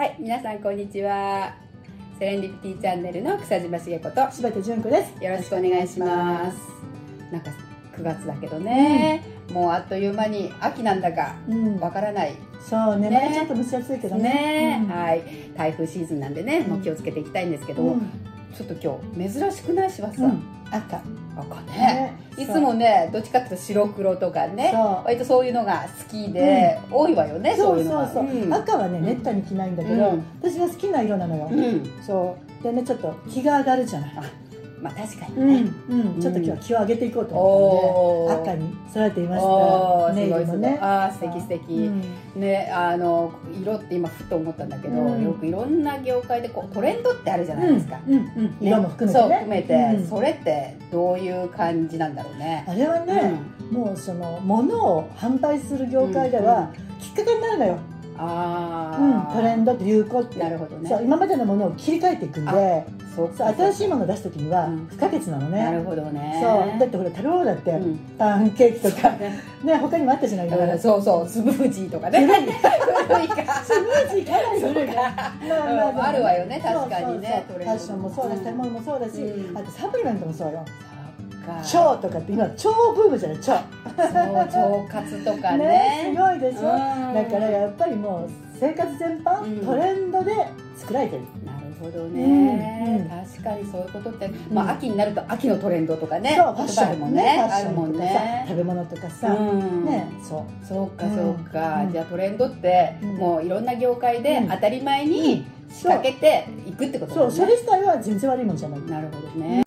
はい、皆さんこんにちは。セレンディピティチャンネルの草島茂子と。柴田純子です。よろしくお願いします。なんか9月だけどね、もうあっという間に秋なんだかうん、わからない。そうね、ね。まだちょっと蒸し暑いけどね。ね、うん。はい、台風シーズンなんでね、もう気をつけていきたいんですけど、うん。ちょっと今日珍しくないしばさ、うん。赤。赤ね。ねいつもね、どっちかっていうと白黒とかね、そう割とそういうのが好きで、多いわよね、そそうういう。そうそう、ん赤はね、めったに着ないんだけど、うん私が好きな色なのよ。うん、そう。でね、ちょっと気が上がるじゃない。まあ確かにね。うん、うん、ちょっと今日は気を上げていこうと思ったので、赤に揃えていましおた。ネイーすごいすごい。ルもね。あー素敵素敵、うんねあの色って今ふと思ったんだけど、うん。よくいろんな業界でこうトレンドってあるじゃないですか、うん、うね色も含めてね。そう含めて、うん。それってどういう感じなんだろうね。あれはね、もうその物を販売する業界では、きっかけになるのよ。あうん、あ、トレンドって流行って。なるほどね。そう今までのものを切り替えていくんでそう。新しいものを出す時にはうん。不可欠なのね、なるほどね。そう。だってほら食べ物だって、うん。パンケーキとかね。ね他にもあったじゃない。うん。そうそう。スムージーとかね。古い古いかスムージーかなり古いねまあまああ。るわよね。確かにね。ファッションもそうだしうん食べ物もそうだし、うん。あとサプリメントもそうよ。腸とかって今超ブームじゃない？腸腸活とかね。ねすごいでしょ、うん。だからやっぱりもう生活全般、うん。トレンドで作られてるほどね、うんうん。確かにそういうことって、まあ、秋になると秋のトレンドとかねそうファッションねねあるもね。食べ物とかさ、うん。ね。そう。そうかうんそうか、うん。じゃあトレンドって、うん。もういろんな業界でうん。当たり前に仕掛けていくってことだそう、よね、それ自体は全然悪いもんじゃない。なるほどね、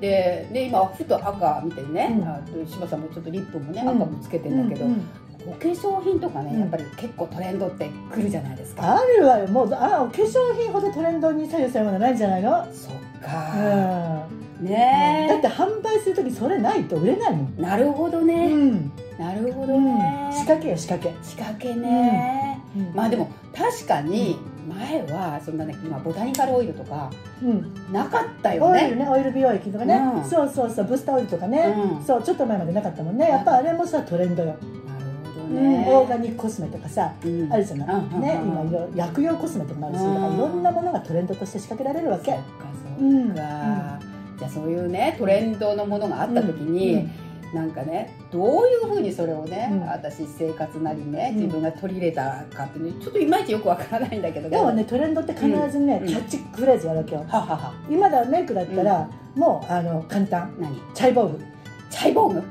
でで今ふと赤見てね、うん。あと柴さんもちょっとリップもね、うん。赤もつけてんだけど、うんうん。お化粧品とかねうん。やっぱり結構トレンドってくるじゃないですか、あるわよ、もう、あ、お化粧品ほどトレンドに左右されるものないんじゃないの？そっうん。か、だねって販売する時それないと売れないもん。えなるほどうね、ん。なるほうん。どね、仕掛けよ、仕掛け。仕掛けね、うん。まあでも確かに前はそんなね今ボタニカルオイルとかうん。なかったよね。オイルね、オイル美容液とかね、うん。そうそうそう、ブースターオイルとかね、うん。そう、ちょっと前までなかったもんね。やっぱあれもさ、トレンドよ。なるほどうん、ね、オーガニックコスメとかさ。うん。あるじゃない、うんうんね、うん。今薬用コスメとかもあるし、うんだからいろんなものがトレンドとして仕掛けられるわけ。そっかそっか、じゃあそういうねトレンドのものがあった時に、うんなんかねどういうふうにそれをね、うん。私生活なりねうん。自分が取り入れたかってねちょっといまいちよくわからないんだけどでもねトレンドって必ずね、うん。キャッチフレーズやるわけよ。ははは。今だメイクだったら、もうあの簡単。何？チャイボーグチャイボーグ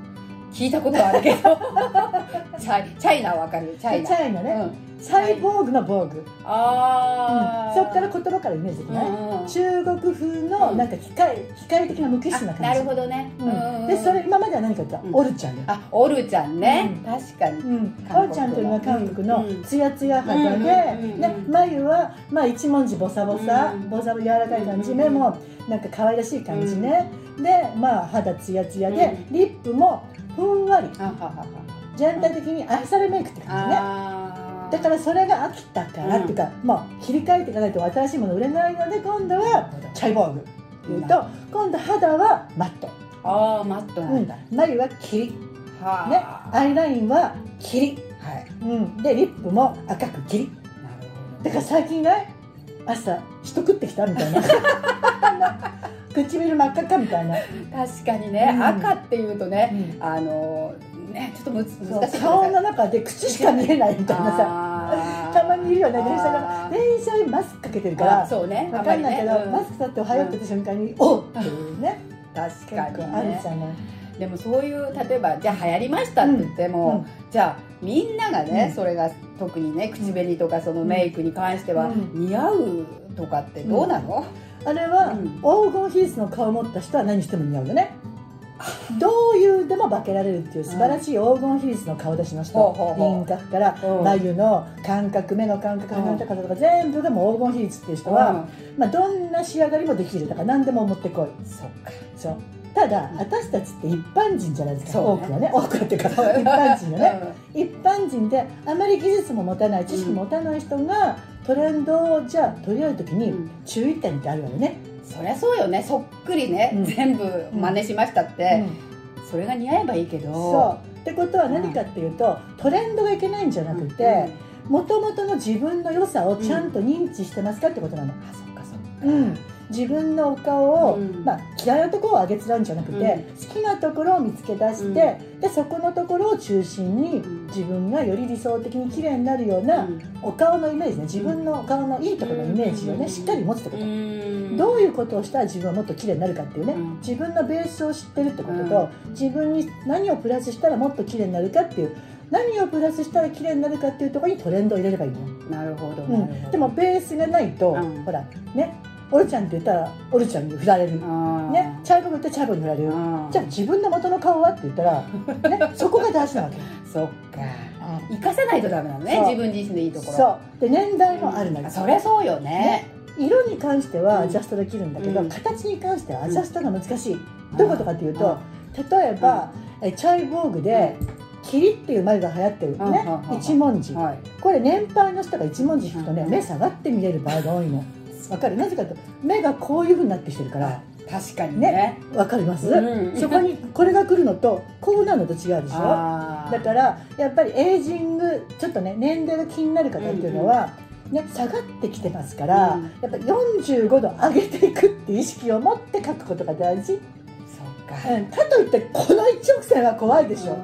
聞いたことあるけど。チャイチャイナはわかる？よチャイチナャイナね、うん。チャイボーグの防具、あー、そっから言葉からイメージできない、うんうん中国風のうん。なんか機械機械的な無機質な感じ。あなるほどね、うん、でそれ今までは何か言った？オルちゃんよあオルちゃんね、うん。確かに。オルちゃんというのは韓国のうん。ツヤツヤ肌で、うんうんうんね、眉は、まあ、一文字ボサボサ、うんボサ柔らかい感じ、うん。目もなんか可愛らしい感じね、で、まあ、肌ツヤツヤで、うリップもふんわり。全体的に愛されメイクって感じね。だからそれが飽きたから、うん。っていうか、まあ、切り替えていかないと新しいもの売れないので今度はチャイボーグ。っていうと今度肌はマット、あーマットなうん。だ、ん、眉は霧、ね、はアイラインは霧、いはい。うん、でリップも赤く霧なるほどだから最近ね朝人食ってきたみたいな 唇真っ赤っかみたいな、確かにね、うん。赤っていうとねうん。あのねちょっと難しい顔の中で口しか見えないみたいなさ。さたまにいるよね電車が電車にマスクかけてるから。あそうね。わかんないけど、あまりね。マスク取っておはようって言った瞬間に、おっっていうね。うん確結かに構あるねじゃない、でもそういう例えばじゃあ流行りましたって言っても、じゃあみんながね、うん。それが特にね口紅とかそのメイクに関してはうん。似合うとかってどうなの、あれは、うん。黄金比率の顔を持った人は何しても似合うよね。どういうでも化けられるっていう素晴らしい黄金比率の顔出しの人、ほうほうほう。輪郭からうん。眉の感覚目の感覚鼻の高さとか全部がもう黄金比率っていう人は、まあ、どんな仕上がりもできるだから何でも持ってこい。うんそっか。そう。ただ私たちって一般人じゃないですか、多くはね。多くはっていうか 一般人よね、一般人であまり技術も持たない知識も持たない人がトレンドをじゃあ取り合う時にうん。注意点ってあるわよね、そりゃそうよね。そっくりね、うん。全部真似しましたって、うん。それが似合えばいいけど。そう。ってことは何かっていうと、トレンドがいけないんじゃなくて、もともとの自分の良さをちゃんと認知してますかってことなの、あそっかそっか。うん、自分のお顔を、うん。まあ、嫌いなところを上げつらうんじゃなくて、うん。好きなところを見つけ出して、うん。でそこのところを中心にうん。自分がより理想的に綺麗になるような、うん。お顔のイメージね自分のお顔のいいところのイメージをね、うん。しっかり持つってこと、うん。どういうことをしたら自分はもっと綺麗になるかっていうね、うん。自分のベースを知ってるってことと、自分に何をプラスしたらもっと綺麗になるかっていう何をプラスしたら綺麗になるかっていうところにトレンドを入れればいいの、なるほどうなるほど。ん、でもベースがないと、うん。ほらねオルちゃんって言ったらオルちゃんに振られる、ね、チャイボーってチャイボーに振られる、じゃあ自分の元の顔はって言ったら、ね、そこが大事なわけ、そっか。生かさないとダメなのね自分自身のいいところ。そう。で年代もあるのよ、そりゃそうよね。色に関してはうん。アジャストできるんだけど、うん。形に関してはアジャストが難しい、どういうことかというと、例えば、えチャイボーグで「霧」っていう眉が流行ってるうん。ね、うん。うん。一文字、はい。これ年配の人が一文字引くとね、うん。目下がって見える場合が多いのわかる。なぜかと目がこういうふうになってきてるから。確かにね。ね。わかります、うん。そこにこれが来るのとこうなるのと違うでしょ？だからやっぱりエイジングちょっとね年齢が気になる方っていうのは、ね、下がってきてますから、うん。やっぱり45度上げていくっていう意識を持って書くことが大事、そっか。うん、かといってこの一直線は怖いでしょ、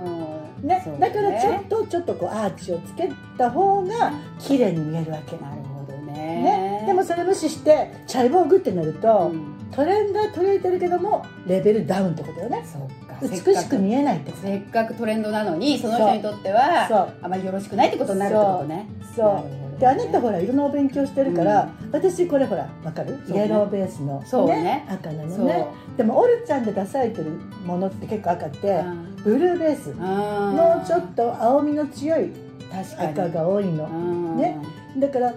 うん。ね。そうだからちょっとちょっとこうアーチをつけた方が綺麗に見えるわけ、なるもそれ無視してチャイボーグってなると、うん。トレンドは取れてるけどもレベルダウンってことよね。そっか。美しく見えないって。こせっかくトレンドなのにその人にとってはあまりよろしくないってことになるってことねとそう。であなたほら色のお勉強してるから、私これほらわかる、イエローベースの、そうね。赤なのね。でもオルちゃんで出されてるものって結構赤って、うん。ブルーベースももうちょっと青みの強い確かに。赤が多いの。うん。ね。だから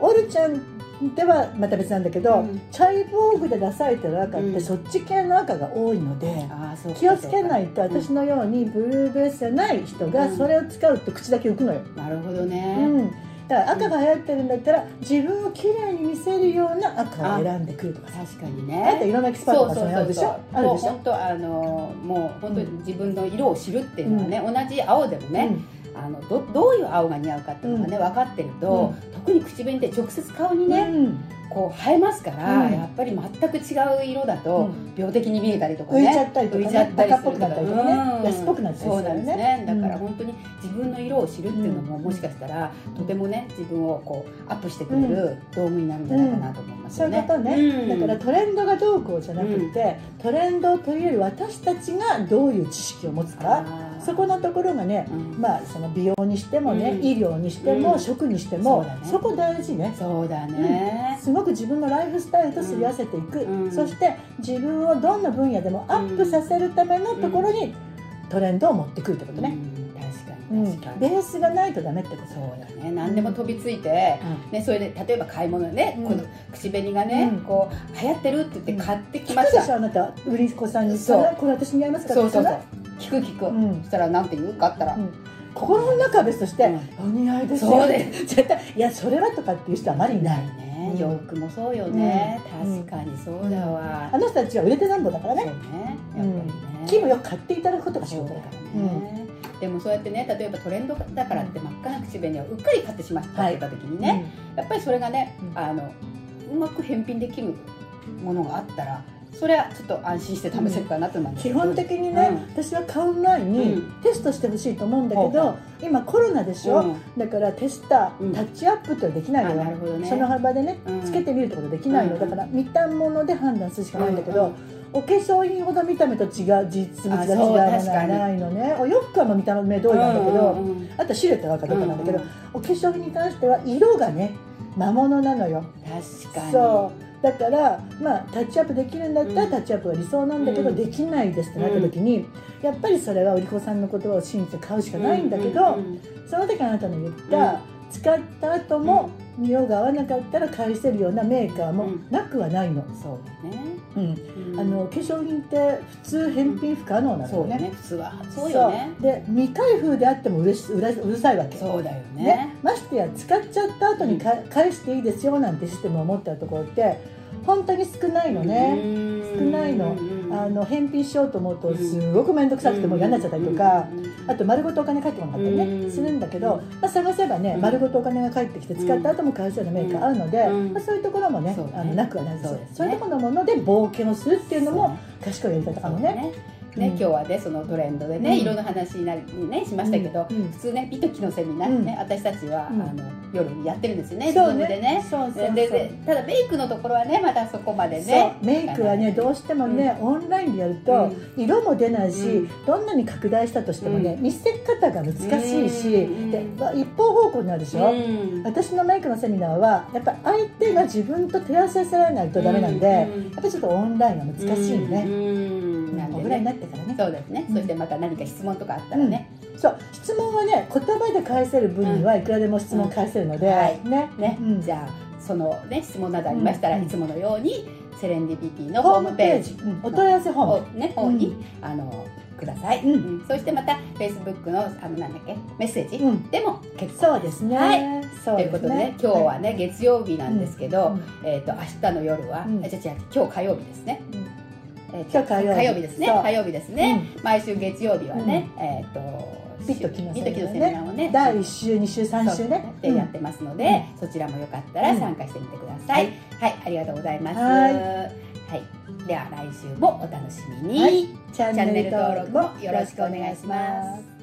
オルちゃんではまた別なんだけど、うん。チャイボーグで出されてる赤って、うん。そっち系の赤が多いので、うか気をつけないと私のようにブルーベースじゃない人がうん。それを使うと口だけ浮くのよ、なるほどうね、ん、だから赤が流行ってるんだったら自分をきれいに見せるような赤を選んでくるとかさ。確かにあとね色のエキスパートとかそういうのあるでしょ？あるでしょ？もう本当あのもう本当に自分の色を知るっていうのはね、同じ青でもね、あのどどういう青が似合うかっていうのがね、分かってると、特に口紅って直接顔にうんね、うんこう映えますから、うん。やっぱり全く違う色だとうん。病的に見えたりとか浮いねちゃったりとか浮いちゃねったりするバカっぽくなったりとかね。うん。安っぽくなったりするそうなんですね。だからうん。本当に自分の色を知るっていうのも、うん。もしかしたらとてもね自分をこうアップしてくれる道具になるんじゃないかなと思いますそういうよね。ことね、うん。だからトレンドがどうこうじゃなくて、トレンドを取り入れる私たちがどういう知識を持つかそこのところがね、うん。まあその美容にしてもね、うん。医療にしても、うん。食にしてもそこ大事ね。そうだね、すごく自分のライフスタイルとすり合わせていく、うんそして自分をどんな分野でもアップさせるためのところにトレンドを持ってくるってことね、うん。確かうん。に確かに、ベースがないとダメってこと。そうだね。何でも飛びついて、ね、それで例えば買い物ね、うん。この口紅がね、うん。こう流行ってるって言って買ってき聞ました、くでしょあなた。売り子さんにそう。さこれ私似合いますか?」そうそうそう。聞く聞く、うん。そしたらなんて言うかあったら、うん。心の中は別としてうん「お似合いですよ」そうで絶対いやそれはとかっていう人はあまりいないね、うん。洋服もそうよね、うん。確かにそうだわ、あの人たちは売れてなんぼだからそうねねやっぱりね、気分よく買っていただくことが仕事だかよら、ね、でもそうやってね例えばトレンドだからって真っ赤な口紅をうっかり買ってしまったってた時にね、やっぱりそれがね、うん。あのうまく返品できるものがあったらそれはちょっと安心して試せるかなと思うん。ですけど基本的にね、私は買う前にうん。テストしてほしいと思うんだけほうほど、今コロナでしょ、うん。だからテスター、うん。タッチアップってできないのあよね。その幅でね、うん。つけてみるってことできないの、うん。だから見たもので判断するしかないんだけど、うん。うんお化粧品ほど見た目と違う実物が違うあそうもの確かにはないのね。お洋服は見た目通りなんだけど、うんうんうん。あとはシルエットが分かるかなんだけど、うんうん。お化粧品に関しては色がね魔物なのよ。確かに。そうだからまあタッチアップできるんだったらうん。タッチアップが理想なんだけど、うん。できないですってなった時に、やっぱりそれは売り子さんの言葉を信じて買うしかないんだけど、その時あなたの言った、使った後も色が合わなかったら返せるようなメーカーもうん。なくはないの、そうだね、うん。うん。あの化粧品って普通返品不可能なそうだのよね。ね普通はそうよね。そう。で未開封であってもうれしうらうるさいわけ。そうだよね。ね、ましてや使っちゃった後にか、返していいですよなんてシステムを持ってるところって本当に少ないのね、うん。少ないの。うんあの返品しようと思うとすごく面倒くさくてもう嫌になっちゃったりとか、あと丸ごとお金返ってこなかったりね、するんだけど、まあ、探せばね、丸ごとお金が返ってきて使った後も返せるメーカーあるので、まあ、そういうところもねあのなくはないですそういうところのもので冒険をするっていうのも賢いやり方かもね。ね、今日はねそのトレンドでね、いろんな話になりねしましたけど、普通ね美と木のセミナーね、私たちは、あの夜にやってるんですよねズームでね。そうそうでただメイクのところはねまだそこまでねメイクはねどうしてもね、オンラインでやると、色も出ないし、どんなに拡大したとしてもね、見せ方が難しいし、で一方方向になるでしょ、私のメイクのセミナーはやっぱり相手が自分と照らさせられないとダメなんで、やっぱりちょっとオンラインは難しいね。ぐらいになってからね。そうですね、そしてまた何か質問とかあったらね、そう質問はね言葉で返せる分にはいくらでも質問返せるので、はい。ね。ね、じゃあそのね質問などありましたら、いつものようにセレンディピティのホームページ、お問い合わせ本ね方に、あのください、うん。そしてまたフェイスブックのあのなんだっけメッセージでも結構。そうですね、はい、ということでね今日はね月曜日なんですけど、えっ、と明日の夜は、じゃじゃ今日火曜日ですね、えー、今日火曜日。火曜日ですね。火曜日ですね、うん、毎週月曜日はね、うん、えっ、ー、とビットキのセミナーをね。第1週2週3週ね。でやってますので、そちらもよかったら参加してみてください、はい、ありがとうございます。はい。では来週もお楽しみに、チャンネル登録もよろしくお願いします